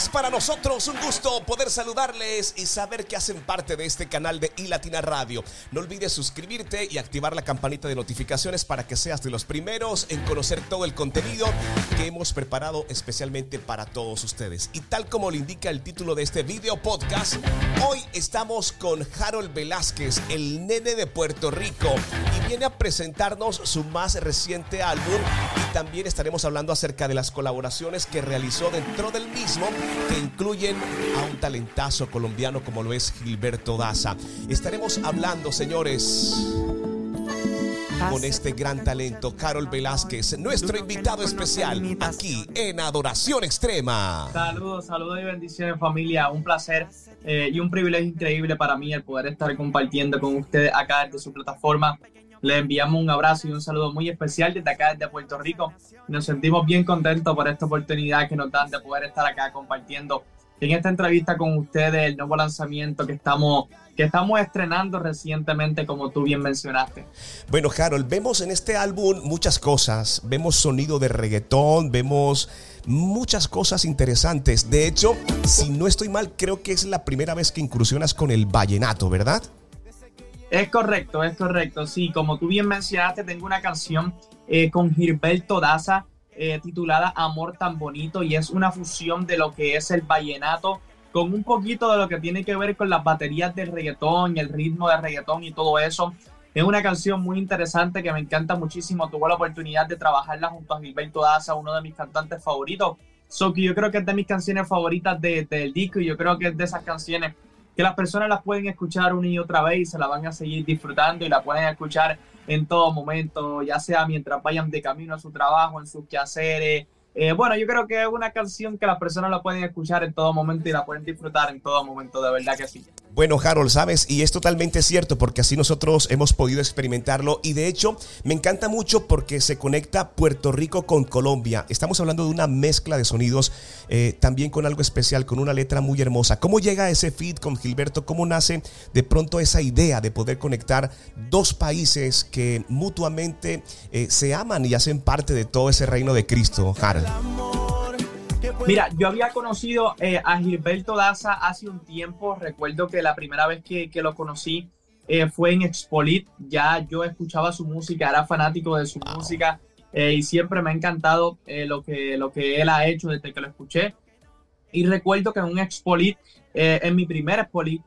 Es para nosotros un gusto poder saludarles y saber que hacen parte de este canal de iLatina Radio. No olvides suscribirte y activar la campanita de notificaciones para que seas de los primeros en conocer todo el contenido que hemos preparado especialmente para todos ustedes. Y tal como le indica el título de este video podcast, hoy estamos con Harold Velázquez, el nene de Puerto Rico, viene a presentarnos su más reciente álbum y también estaremos hablando acerca de las colaboraciones que realizó dentro del mismo que incluyen a un talentazo colombiano como lo es Gilberto Daza. Estaremos hablando, señores, con este gran talento, Carol Velázquez, nuestro invitado especial aquí en Adoración Extrema. Saludos, saludos y bendiciones familia, un placer eh, y un privilegio increíble para mí el poder estar compartiendo con ustedes acá desde su plataforma. Les enviamos un abrazo y un saludo muy especial desde acá, desde Puerto Rico. Nos sentimos bien contentos por esta oportunidad que nos dan de poder estar acá compartiendo en esta entrevista con ustedes el nuevo lanzamiento que estamos que estamos estrenando recientemente, como tú bien mencionaste. Bueno, Harold, vemos en este álbum muchas cosas. Vemos sonido de reggaetón, vemos muchas cosas interesantes. De hecho, si no estoy mal, creo que es la primera vez que incursionas con el vallenato, ¿verdad? Es correcto, es correcto. Sí, como tú bien mencionaste, tengo una canción eh, con Gilberto Daza eh, titulada Amor tan bonito y es una fusión de lo que es el vallenato con un poquito de lo que tiene que ver con las baterías del reggaetón el ritmo del reggaetón y todo eso. Es una canción muy interesante que me encanta muchísimo. Tuve la oportunidad de trabajarla junto a Gilberto Daza, uno de mis cantantes favoritos. So que yo creo que es de mis canciones favoritas del disco y yo creo que es de esas canciones que las personas las pueden escuchar una y otra vez y se la van a seguir disfrutando y la pueden escuchar en todo momento, ya sea mientras vayan de camino a su trabajo, en sus quehaceres. Eh, bueno, yo creo que es una canción que las personas la pueden escuchar en todo momento y la pueden disfrutar en todo momento, de verdad que sí. Bueno, Harold, sabes, y es totalmente cierto porque así nosotros hemos podido experimentarlo y de hecho me encanta mucho porque se conecta Puerto Rico con Colombia. Estamos hablando de una mezcla de sonidos, eh, también con algo especial, con una letra muy hermosa. ¿Cómo llega ese feed con Gilberto? ¿Cómo nace de pronto esa idea de poder conectar dos países que mutuamente eh, se aman y hacen parte de todo ese reino de Cristo, Harold? Mira, yo había conocido eh, a Gilberto Daza hace un tiempo. Recuerdo que la primera vez que, lo conocí eh, fue en Expolit. Ya yo escuchaba su música, era fanático de su música eh, y siempre me ha encantado lo, que, lo que él ha hecho desde que lo escuché. Y recuerdo que en un Expolit, en mi primer Expolit,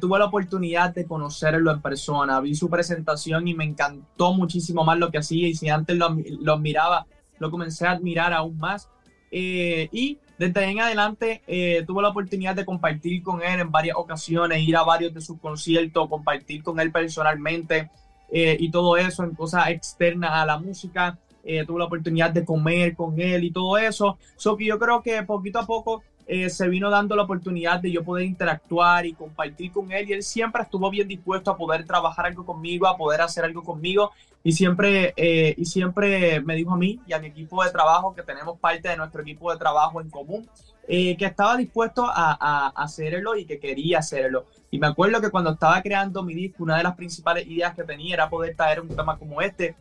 tuve la oportunidad de conocerlo en persona. Vi su presentación y me encantó muchísimo más lo que hacía. Y si antes lo, lo miraba, lo comencé a admirar aún más. Eh, y desde ahí en adelante eh, tuve la oportunidad de compartir con él en varias ocasiones, ir a varios de sus conciertos, compartir con él personalmente eh, y todo eso en cosas externas a la música. tuve la oportunidad de comer con él y todo eso. So que yo creo que poquito a poco se vino dando la oportunidad de yo poder interactuar y compartir con él y él siempre estuvo bien dispuesto a poder trabajar algo conmigo, a poder hacer algo conmigo y siempre, eh, y siempre me dijo a mí y a mi equipo de trabajo, que tenemos parte de nuestro equipo de trabajo en común, eh, que estaba dispuesto a, hacerlo y que quería hacerlo. Y me acuerdo que cuando estaba creando mi disco, una de las principales ideas que tenía era poder traer un tema como este.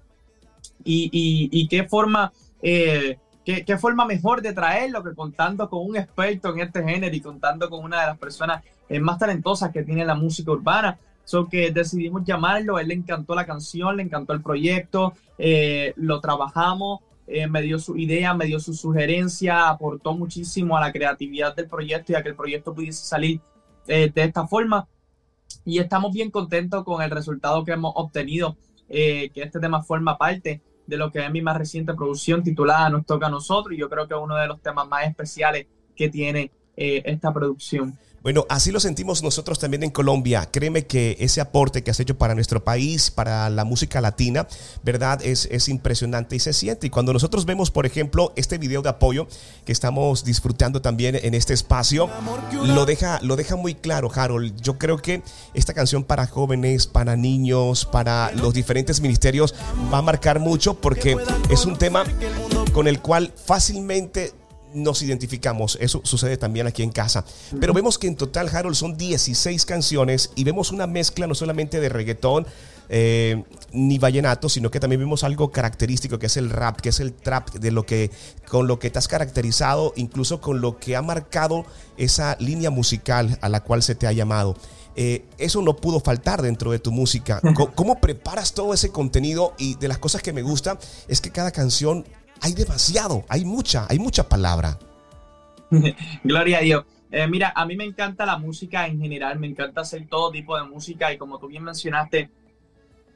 Y, y, qué forma... Eh, ¿Qué, ¿Qué, forma mejor de traerlo que contando con un experto en este género y contando con una de las personas más talentosas que tiene la música urbana? So que decidimos llamarlo, él le encantó la canción, le encantó el proyecto, eh, lo trabajamos, eh, me dio su idea, me dio su sugerencia, aportó muchísimo a la creatividad del proyecto y a que el proyecto pudiese salir eh, de esta forma. Y estamos bien contentos con el resultado que hemos obtenido, que este tema forma parte de lo que es mi más reciente producción titulada Nos toca a nosotros. Y yo creo que es uno de los temas más especiales que tiene esta producción. Bueno, así lo sentimos nosotros también en Colombia. Créeme que ese aporte que has hecho para nuestro país, para la música latina, ¿verdad? Es, es impresionante y se siente. Y cuando nosotros vemos, por ejemplo, este video de apoyo que estamos disfrutando también en este espacio, lo deja, lo deja muy claro, Harold. Yo creo que esta canción para jóvenes, para niños, para los diferentes ministerios va a marcar mucho porque es un tema con el cual fácilmente nos identificamos. Eso sucede también aquí en casa. Pero vemos que en total, Harold, son 16 canciones y vemos una mezcla no solamente de reggaetón, eh, ni vallenato, sino que también vimos algo característico que es el rap, que es el trap, de lo que, con lo que te has caracterizado, incluso con lo que ha marcado esa línea musical a la cual se te ha llamado. Eh, eso no pudo faltar dentro de tu música. ¿Cómo, preparas todo ese contenido? Y de las cosas que me gusta es que cada canción hay demasiado, hay mucha, hay mucha palabra. Gloria a Dios. Eh, mira, a mí me encanta la música en general, me encanta hacer todo tipo de música y como tú bien mencionaste,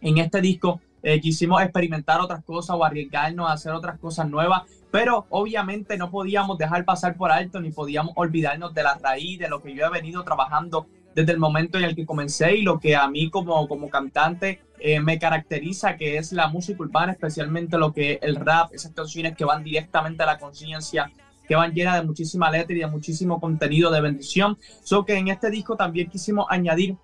en este disco eh, quisimos experimentar otras cosas o arriesgarnos a hacer otras cosas nuevas, pero obviamente no podíamos dejar pasar por alto ni podíamos olvidarnos de la raíz, de lo que yo he venido trabajando desde el momento en el que comencé y lo que a mí como, como cantante eh, me caracteriza, que es la música urbana, especialmente lo que el rap, esas canciones que van directamente a la conciencia, que van llenas de muchísima letra y de muchísimo contenido de bendición. So que en este disco también quisimos añadir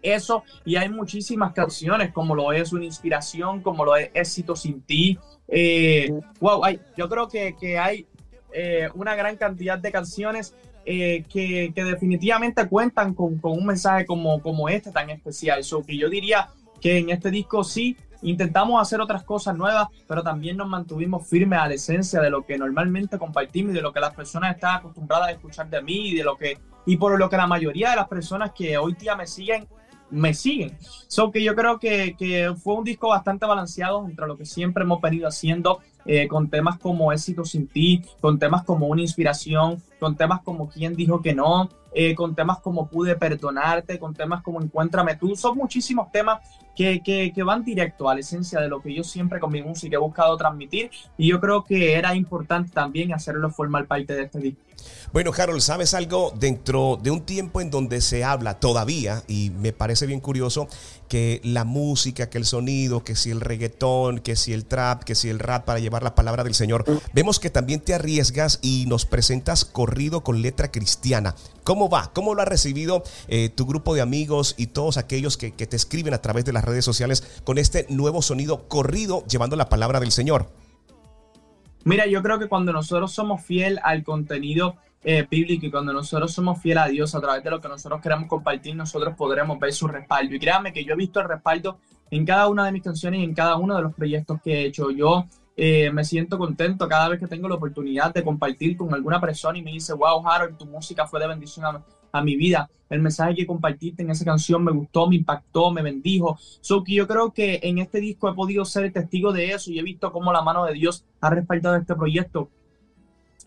eso y hay muchísimas canciones como lo es una inspiración, como lo es éxito sin ti. Eh, wow, hay, yo creo que, que hay eh, una gran cantidad de canciones eh, que, definitivamente cuentan con, un mensaje como, como este tan especial. So, que yo diría que en este disco sí intentamos hacer otras cosas nuevas, pero también nos mantuvimos firmes a la esencia de lo que normalmente compartimos y de lo que las personas están acostumbradas a escuchar de mí y de lo que y por lo que la mayoría de las personas que hoy día me siguen me siguen. So que yo creo que, que fue un disco bastante balanceado entre lo que siempre hemos venido haciendo eh, con temas como Éxito sin ti, con temas como Una inspiración, con temas como Quién dijo que no, eh, con temas como Pude perdonarte, con temas como Encuéntrame tú. Son muchísimos temas que, que, que, van directo a la esencia de lo que yo siempre con mi música he buscado transmitir y yo creo que era importante también hacerlo formar parte de este disco. Bueno, Harold, ¿sabes algo? Dentro de un tiempo en donde se habla todavía, y me parece bien curioso, que la música, que el sonido, que si el reggaetón, que si el trap, que si el rap para llevar la palabra del Señor, vemos que también te arriesgas y nos presentas corrido con letra cristiana. ¿Cómo va? ¿Cómo lo ha recibido eh, tu grupo de amigos y todos aquellos que, que te escriben a través de las redes sociales con este nuevo sonido corrido llevando la palabra del Señor? Mira, yo creo que cuando nosotros somos fiel al contenido eh, bíblico y cuando nosotros somos fieles a Dios a través de lo que nosotros queremos compartir, nosotros podremos ver su respaldo. Y créanme que yo he visto el respaldo en cada una de mis canciones y en cada uno de los proyectos que he hecho. Yo eh, me siento contento cada vez que tengo la oportunidad de compartir con alguna persona y me dice, wow, Harold, tu música fue de bendición a, a mi vida. El mensaje que compartiste en esa canción me gustó, me impactó, me bendijo. So que yo creo que en este disco he podido ser testigo de eso y he visto cómo la mano de Dios ha respaldado este proyecto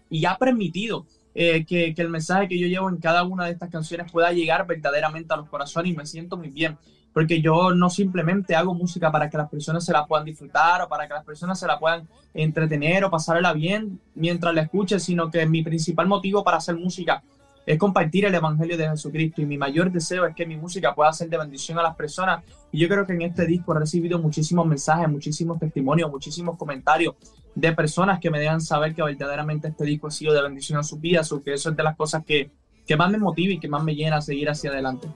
y ha permitido eh, que, que, el mensaje que yo llevo en cada una de estas canciones pueda llegar verdaderamente a los corazones y me siento muy bien. Porque yo no simplemente hago música para que las personas se la puedan disfrutar o para que las personas se la puedan entretener o pasarla bien mientras la escuchen, sino que mi principal motivo para hacer música es compartir el Evangelio de Jesucristo y mi mayor deseo es que mi música pueda ser de bendición a las personas. Y yo creo que en este disco he recibido muchísimos mensajes, muchísimos testimonios, muchísimos comentarios de personas que me dejan saber que verdaderamente este disco ha sido de bendición a sus vidas, o que eso es de las cosas que, que más me motiva y que más me llena a seguir hacia adelante.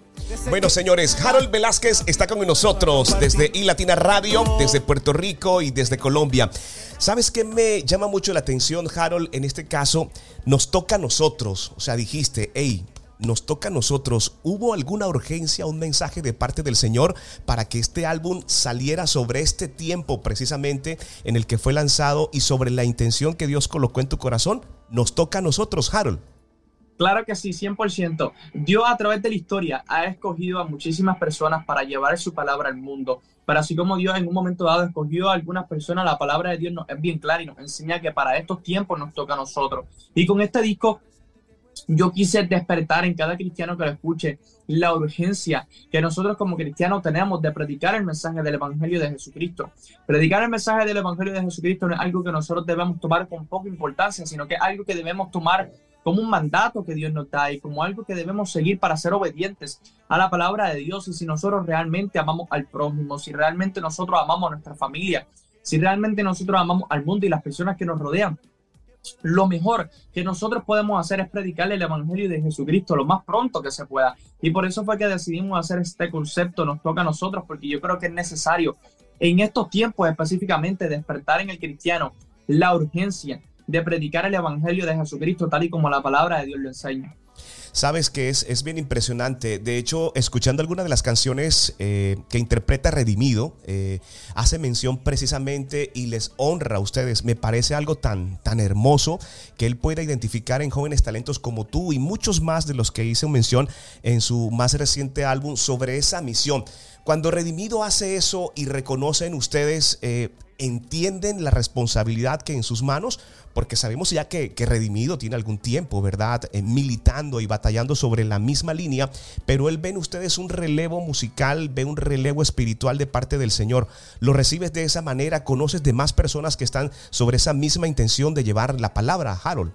Bueno, señores, Harold Velázquez está con nosotros desde iLatina Radio, desde Puerto Rico y desde Colombia. ¿Sabes qué me llama mucho la atención, Harold? En este caso, nos toca a nosotros. O sea, dijiste, hey, nos toca a nosotros. ¿Hubo alguna urgencia, un mensaje de parte del Señor para que este álbum saliera sobre este tiempo precisamente en el que fue lanzado y sobre la intención que Dios colocó en tu corazón? Nos toca a nosotros, Harold. Claro que sí, 100%. Dios a través de la historia ha escogido a muchísimas personas para llevar su palabra al mundo. Pero así como Dios en un momento dado escogió a algunas personas, la palabra de Dios nos es bien clara y nos enseña que para estos tiempos nos toca a nosotros. Y con este disco yo quise despertar en cada cristiano que lo escuche la urgencia que nosotros como cristianos tenemos de predicar el mensaje del Evangelio de Jesucristo. Predicar el mensaje del Evangelio de Jesucristo no es algo que nosotros debemos tomar con poca importancia, sino que es algo que debemos tomar como un mandato que Dios nos da y como algo que debemos seguir para ser obedientes a la palabra de Dios. Y si nosotros realmente amamos al prójimo, si realmente nosotros amamos a nuestra familia, si realmente nosotros amamos al mundo y las personas que nos rodean, lo mejor que nosotros podemos hacer es predicarle el Evangelio de Jesucristo lo más pronto que se pueda. Y por eso fue que decidimos hacer este concepto, nos toca a nosotros, porque yo creo que es necesario en estos tiempos específicamente despertar en el cristiano la urgencia de predicar el Evangelio de Jesucristo tal y como la palabra de Dios lo enseña. Sabes que es, es bien impresionante. De hecho, escuchando algunas de las canciones eh, que interpreta Redimido, eh, hace mención precisamente y les honra a ustedes. Me parece algo tan, tan hermoso que él pueda identificar en jóvenes talentos como tú y muchos más de los que hice mención en su más reciente álbum sobre esa misión. Cuando Redimido hace eso y reconocen ustedes, eh, entienden la responsabilidad que en sus manos, porque sabemos ya que, Redimido tiene algún tiempo, ¿verdad? Eh, militando y batallando sobre la misma línea, pero él ven ustedes un relevo musical, ve un relevo espiritual de parte del Señor. ¿Lo recibes de esa manera? ¿Conoces de más personas que están sobre esa misma intención de llevar la palabra, Harold?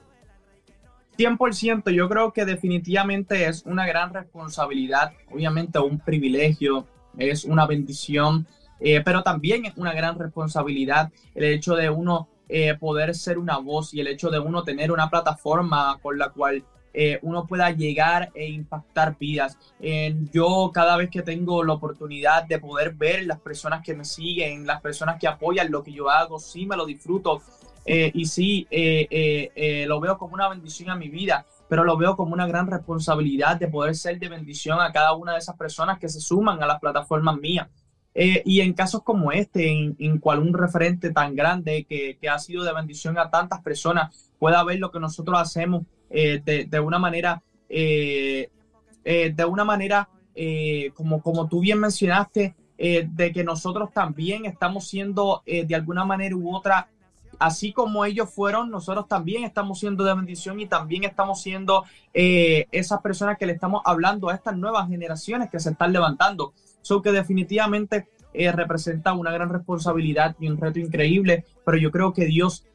100%, yo creo que definitivamente es una gran responsabilidad, obviamente un privilegio es una bendición, eh, pero también es una gran responsabilidad el hecho de uno eh, poder ser una voz y el hecho de uno tener una plataforma con la cual eh, uno pueda llegar e impactar vidas. yo cada vez que tengo la oportunidad de poder ver las personas que me siguen, las personas que apoyan lo que yo hago, sí me lo disfruto y sí lo veo como una bendición a mi vida pero lo veo como una gran responsabilidad de poder ser de bendición a cada una de esas personas que se suman a las plataformas mías. Eh, y en casos como este, en, en cual un referente tan grande que, ha sido de bendición a tantas personas pueda ver lo que nosotros hacemos eh, de, una manera, eh, de una manera como, como tú bien mencionaste, de que nosotros también estamos siendo de alguna manera u otra así como ellos fueron, nosotros también estamos siendo de bendición y también estamos siendo eh, esas personas que le estamos hablando a estas nuevas generaciones que se están levantando. So que definitivamente eh, representa una gran responsabilidad y un reto increíble, pero yo creo que Dios,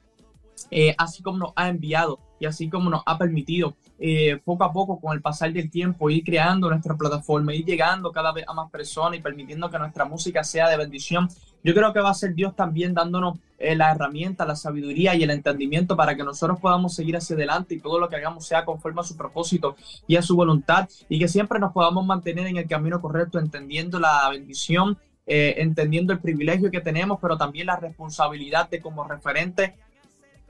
eh, así como nos ha enviado y así como nos ha permitido eh, poco a poco, con el pasar del tiempo, ir creando nuestra plataforma, ir llegando cada vez a más personas y permitiendo que nuestra música sea de bendición. Yo creo que va a ser Dios también dándonos eh, la herramienta, la sabiduría y el entendimiento para que nosotros podamos seguir hacia adelante y todo lo que hagamos sea conforme a su propósito y a su voluntad y que siempre nos podamos mantener en el camino correcto, entendiendo la bendición, eh, entendiendo el privilegio que tenemos, pero también la responsabilidad de como referente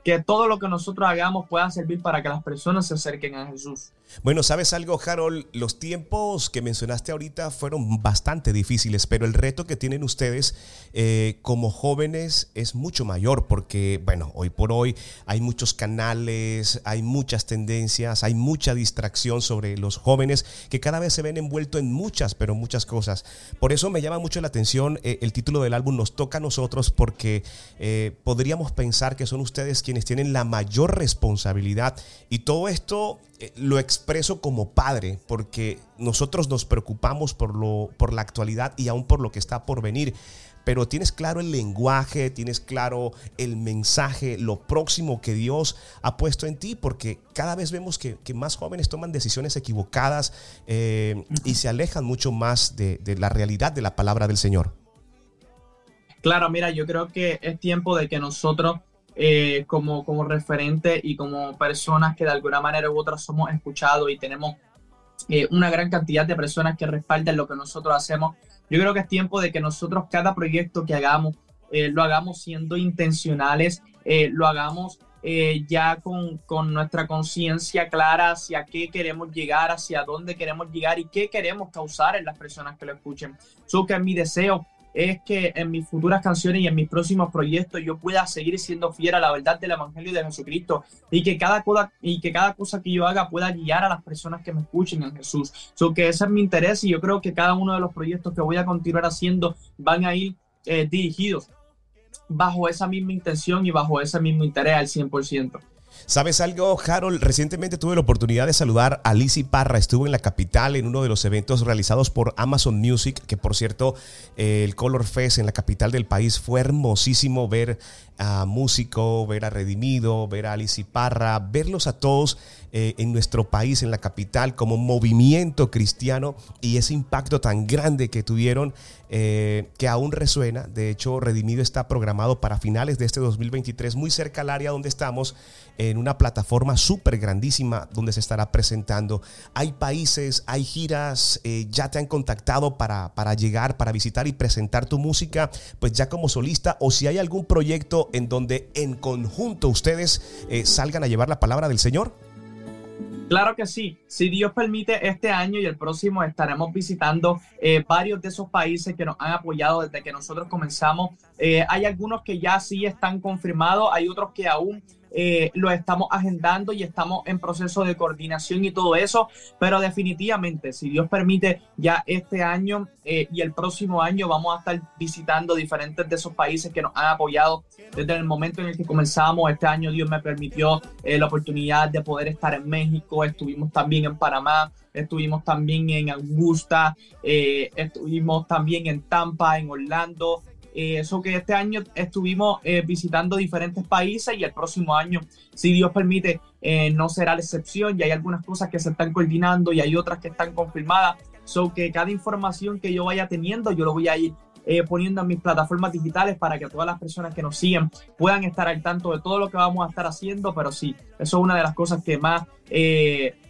que todo lo que nosotros hagamos pueda servir para que las personas se acerquen a Jesús. Bueno, ¿sabes algo, Harold? Los tiempos que mencionaste ahorita fueron bastante difíciles, pero el reto que tienen ustedes eh, como jóvenes es mucho mayor porque, bueno, hoy por hoy hay muchos canales, hay muchas tendencias, hay mucha distracción sobre los jóvenes que cada vez se ven envueltos en muchas, pero muchas cosas. Por eso me llama mucho la atención eh, el título del álbum Nos toca a nosotros porque eh, podríamos pensar que son ustedes quienes tienen la mayor responsabilidad y todo esto lo expreso como padre porque nosotros nos preocupamos por, lo, por la actualidad y aún por lo que está por venir. Pero tienes claro el lenguaje, tienes claro el mensaje, lo próximo que Dios ha puesto en ti, porque cada vez vemos que, más jóvenes toman decisiones equivocadas eh, y se alejan mucho más de, de la realidad de la palabra del Señor. Claro, mira, yo creo que es tiempo de que nosotros eh, como, como referente y como personas que de alguna manera u otra somos escuchados y tenemos eh, una gran cantidad de personas que respaldan lo que nosotros hacemos. Yo creo que es tiempo de que nosotros cada proyecto que hagamos eh, lo hagamos siendo intencionales, lo hagamos ya con, con nuestra conciencia clara hacia qué queremos llegar, hacia dónde queremos llegar y qué queremos causar en las personas que lo escuchen. Eso que es mi deseo es que en mis futuras canciones y en mis próximos proyectos yo pueda seguir siendo fiel a la verdad del Evangelio de Jesucristo y que cada cosa, y que cada cosa que yo haga pueda guiar a las personas que me escuchen en Jesús. So que ese es mi interés y yo creo que cada uno de los proyectos que voy a continuar haciendo van a ir eh, dirigidos bajo esa misma intención y bajo ese mismo interés al 100%. ¿Sabes algo, Harold? Recientemente tuve la oportunidad de saludar a Lizzie Parra. Estuvo en la capital en uno de los eventos realizados por Amazon Music, que por cierto, eh, el Color Fest en la capital del país fue hermosísimo ver a Músico, ver a Redimido, ver a Lizzie Parra, verlos a todos eh, en nuestro país, en la capital, como movimiento cristiano y ese impacto tan grande que tuvieron eh, que aún resuena. De hecho, Redimido está programado para finales de este 2023, muy cerca al área donde estamos, en una plataforma súper grandísima donde se estará presentando. Hay países, hay giras, eh, ya te han contactado para, para llegar, para visitar y presentar tu música, pues ya como solista, o si hay algún proyecto en donde en conjunto ustedes eh, salgan a llevar la palabra del Señor. Claro que sí. Si Dios permite, este año y el próximo estaremos visitando eh, varios de esos países que nos han apoyado desde que nosotros comenzamos. Hay algunos que ya sí están confirmados, hay otros que aún eh, lo estamos agendando y estamos en proceso de coordinación y todo eso, pero definitivamente, si Dios permite, ya este año eh, y el próximo año vamos a estar visitando diferentes de esos países que nos han apoyado desde el momento en el que comenzamos. Este año Dios me permitió eh, la oportunidad de poder estar en México, estuvimos también en Panamá, estuvimos también en Augusta, estuvimos también en Tampa, en Orlando, eso que este año estuvimos eh, visitando diferentes países y el próximo año, si Dios permite, eh, no será la excepción. Y hay algunas cosas que se están coordinando y hay otras que están confirmadas. So que cada información que yo vaya teniendo, yo lo voy a ir eh, poniendo en mis plataformas digitales para que todas las personas que nos siguen puedan estar al tanto de todo lo que vamos a estar haciendo. Pero sí, eso es una de las cosas que más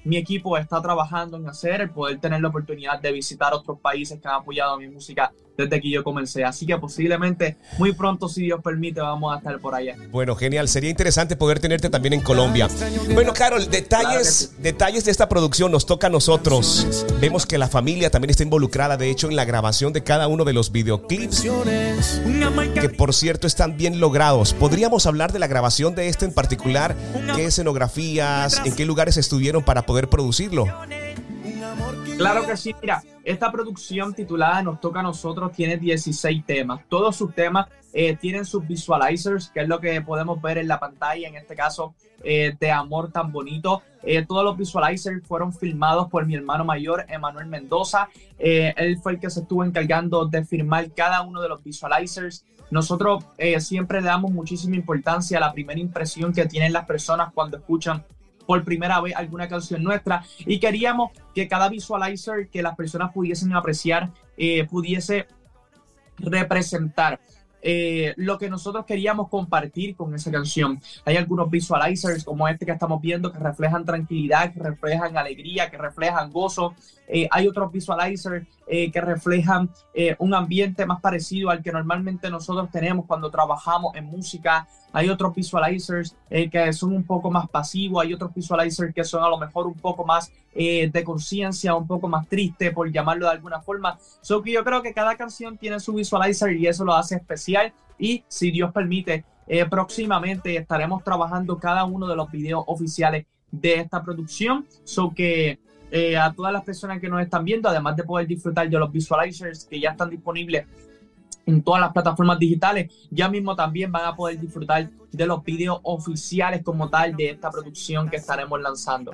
mi equipo está trabajando en hacer, el poder tener la oportunidad de visitar otros países que han apoyado mi música desde que yo comencé. Así que posiblemente muy pronto, si Dios permite, vamos a estar por allá. Bueno, genial. Sería interesante poder tenerte también en Colombia. Bueno, Carol, detalles, detalles de esta producción nos toca a nosotros. Vemos que la familia también está involucrada, de hecho, en la grabación de cada uno de los videoclips, que por cierto están bien logrados. ¿Podríamos hablar de la grabación de este en particular? ¿Qué escenografías? ¿En qué lugares estuvieron para poder producirlo? Claro que sí, mira, esta producción titulada Nos toca a nosotros tiene 16 temas. Todos sus temas eh, tienen sus visualizers, que es lo que podemos ver en la pantalla, en este caso eh, de Amor tan bonito. Eh, todos los visualizers fueron filmados por mi hermano mayor, Emanuel Mendoza. él fue el que se estuvo encargando de firmar cada uno de los visualizers. Nosotros siempre le damos muchísima importancia a la primera impresión que tienen las personas cuando escuchan por primera vez alguna canción nuestra y queríamos que cada visualizer que las personas pudiesen apreciar eh, pudiese representar eh, lo que nosotros queríamos compartir con esa canción. Hay algunos visualizers como este que estamos viendo que reflejan tranquilidad, que reflejan alegría, que reflejan gozo. Eh, hay otros visualizers que reflejan un ambiente más parecido al que normalmente nosotros tenemos cuando trabajamos en música. Hay otros visualizers que son un poco más pasivos, hay otros visualizers que son a lo mejor un poco más de conciencia, un poco más triste, por llamarlo de alguna forma. So que yo creo que cada canción tiene su visualizer y eso lo hace especial. Y si Dios permite, eh, próximamente estaremos trabajando cada uno de los videos oficiales de esta producción. So que eh, a todas las personas que nos están viendo, además de poder disfrutar de los visualizers que ya están disponibles en todas las plataformas digitales. Ya mismo también van a poder disfrutar de los videos oficiales como tal de esta producción que estaremos lanzando.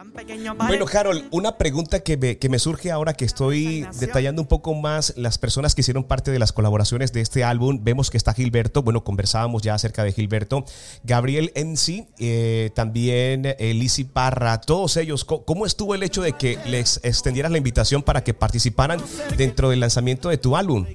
Bueno, Carol, una pregunta que me, que me surge ahora que estoy detallando un poco más las personas que hicieron parte de las colaboraciones de este álbum. Vemos que está Gilberto, bueno, conversábamos ya acerca de Gilberto, Gabriel Enzi, eh, también Elisi Parra, todos ellos. ¿Cómo estuvo el hecho de que les extendieras la invitación para que participaran dentro del lanzamiento de tu álbum?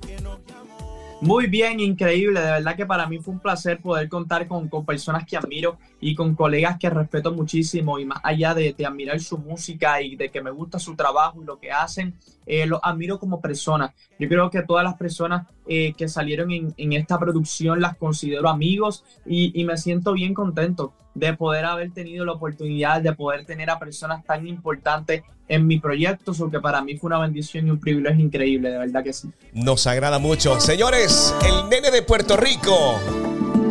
Muy bien, increíble. De verdad que para mí fue un placer poder contar con, con personas que admiro y con colegas que respeto muchísimo. Y más allá de, de, admirar su música y de que me gusta su trabajo y lo que hacen, eh, los admiro como personas. Yo creo que todas las personas eh, que salieron en, en, esta producción las considero amigos y, y me siento bien contento de poder haber tenido la oportunidad de poder tener a personas tan importantes en mi proyecto, eso que para mí fue una bendición y un privilegio increíble, de verdad que sí. Nos agrada mucho. Señores, el nene de Puerto Rico.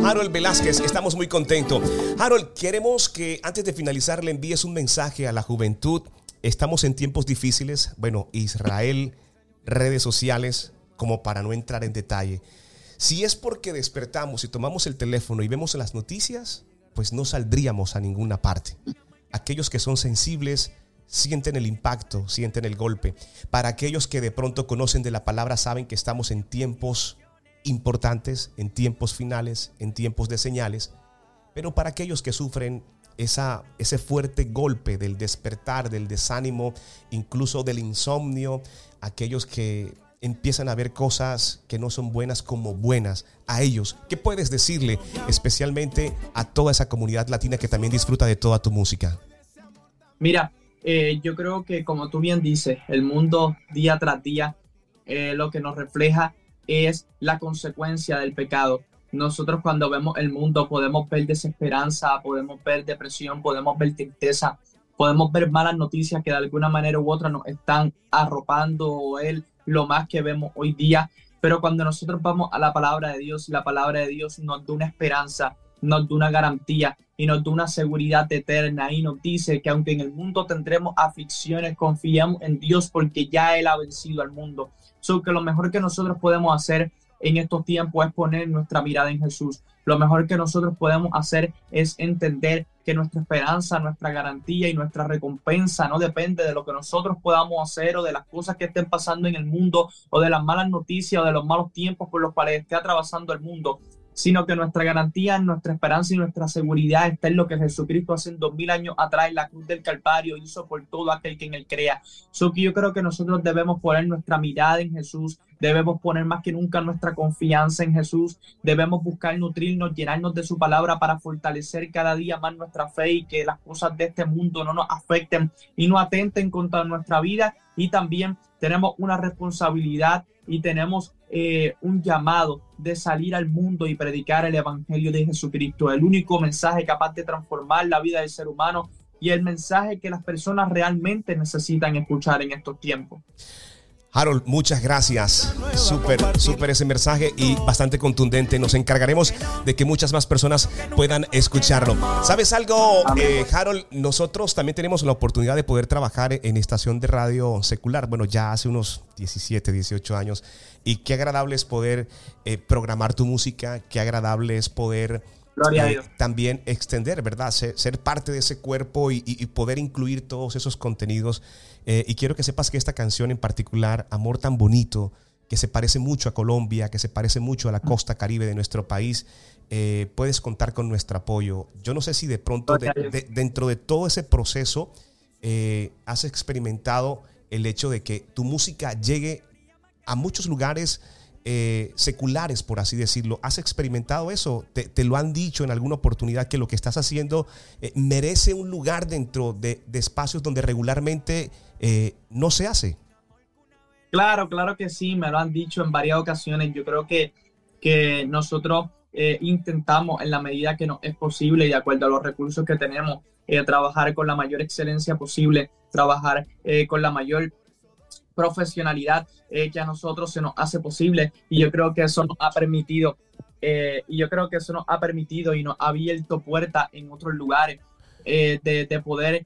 Harold Velázquez, estamos muy contentos. Harold, queremos que antes de finalizar le envíes un mensaje a la juventud. Estamos en tiempos difíciles. Bueno, Israel, redes sociales, como para no entrar en detalle. Si es porque despertamos y tomamos el teléfono y vemos las noticias, pues no saldríamos a ninguna parte. Aquellos que son sensibles sienten el impacto, sienten el golpe. Para aquellos que de pronto conocen de la palabra, saben que estamos en tiempos importantes, en tiempos finales, en tiempos de señales. Pero para aquellos que sufren esa, ese fuerte golpe del despertar, del desánimo, incluso del insomnio, aquellos que empiezan a ver cosas que no son buenas como buenas a ellos. ¿Qué puedes decirle especialmente a toda esa comunidad latina que también disfruta de toda tu música? Mira, eh, yo creo que como tú bien dices, el mundo día tras día eh, lo que nos refleja es la consecuencia del pecado. Nosotros cuando vemos el mundo podemos ver desesperanza, podemos ver depresión, podemos ver tristeza, podemos ver malas noticias que de alguna manera u otra nos están arropando él lo más que vemos hoy día. Pero cuando nosotros vamos a la palabra de Dios, la palabra de Dios nos da una esperanza, nos da una garantía y nos da una seguridad eterna y nos dice que aunque en el mundo tendremos aflicciones, confiamos en Dios porque ya Él ha vencido al mundo. So que lo mejor que nosotros podemos hacer en estos tiempos es poner nuestra mirada en Jesús. Lo mejor que nosotros podemos hacer es entender que nuestra esperanza, nuestra garantía y nuestra recompensa no depende de lo que nosotros podamos hacer o de las cosas que estén pasando en el mundo o de las malas noticias o de los malos tiempos por los cuales esté atravesando el mundo, sino que nuestra garantía, nuestra esperanza y nuestra seguridad está en lo que Jesucristo hace dos mil años atrás en la cruz del Calvario hizo por todo aquel que en él crea. So que yo creo que nosotros debemos poner nuestra mirada en Jesús, debemos poner más que nunca nuestra confianza en Jesús, debemos buscar nutrirnos, llenarnos de su palabra para fortalecer cada día más nuestra fe y que las cosas de este mundo no nos afecten y no atenten contra nuestra vida y también tenemos una responsabilidad y tenemos eh, un llamado de salir al mundo y predicar el Evangelio de Jesucristo, el único mensaje capaz de transformar la vida del ser humano y el mensaje que las personas realmente necesitan escuchar en estos tiempos. Harold, muchas gracias. Súper, súper ese mensaje y bastante contundente. Nos encargaremos de que muchas más personas puedan escucharlo. ¿Sabes algo, eh, Harold? Nosotros también tenemos la oportunidad de poder trabajar en estación de radio secular. Bueno, ya hace unos 17, 18 años. Y qué agradable es poder eh, programar tu música, qué agradable es poder eh, también extender, ¿verdad? Ser, parte de ese cuerpo y, poder incluir todos esos contenidos. Eh, y quiero que sepas que esta canción en particular, Amor tan bonito, que se parece mucho a Colombia, que se parece mucho a la costa caribe de nuestro país, eh, puedes contar con nuestro apoyo. Yo no sé si de pronto dentro de todo ese proceso has experimentado el hecho de que tu música llegue a muchos lugares eh, seculares, por así decirlo. ¿Has experimentado eso? ¿Te, lo han dicho en alguna oportunidad que lo que estás haciendo eh, merece un lugar dentro de, espacios donde regularmente eh, no se hace? Claro, claro que sí, me lo han dicho en varias ocasiones. Yo creo que, que nosotros intentamos en la medida que nos es posible y de acuerdo a los recursos que tenemos, trabajar con la mayor excelencia posible, trabajar con la mayor profesionalidad eh, que a nosotros se nos hace posible. Y yo creo que eso nos ha permitido eh, y yo creo que eso nos ha permitido y nos ha abierto puertas en otros lugares eh, de, de, poder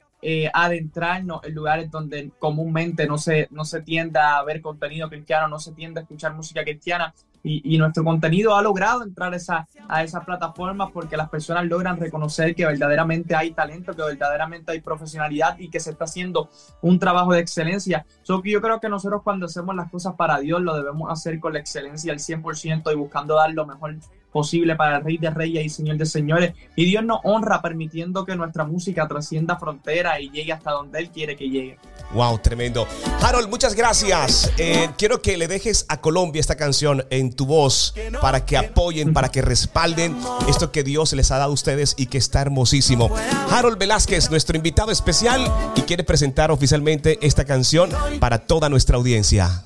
adentrarnos en lugares donde comúnmente no se, no se tiende a ver contenido cristiano, no se tiende a escuchar música cristiana y, nuestro contenido ha logrado entrar esa, a esas plataformas porque las personas logran reconocer que verdaderamente hay talento, que verdaderamente hay profesionalidad y que se está haciendo un trabajo de excelencia. So yo creo que nosotros cuando hacemos las cosas para Dios lo debemos hacer con la excelencia al 100% y buscando dar lo mejor posible para el Rey de Reyes y Señor de Señores. Y Dios nos honra permitiendo que nuestra música trascienda fronteras y llegue hasta donde Él quiere que llegue. Wow, tremendo. Harold, muchas gracias. Eh, quiero que le dejes a Colombia esta canción en tu voz para que apoyen, para que respalden esto que Dios les ha dado a ustedes y que está hermosísimo. Harold Velázquez, nuestro invitado especial, y quiere presentar oficialmente esta canción para toda nuestra audiencia.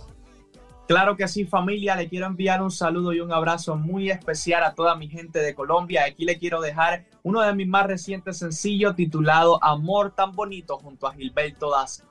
Claro que sí, familia. Le quiero enviar un saludo y un abrazo muy especial a toda mi gente de Colombia. Aquí le quiero dejar uno de mis más recientes sencillos titulado Amor tan bonito junto a Gilberto Daza.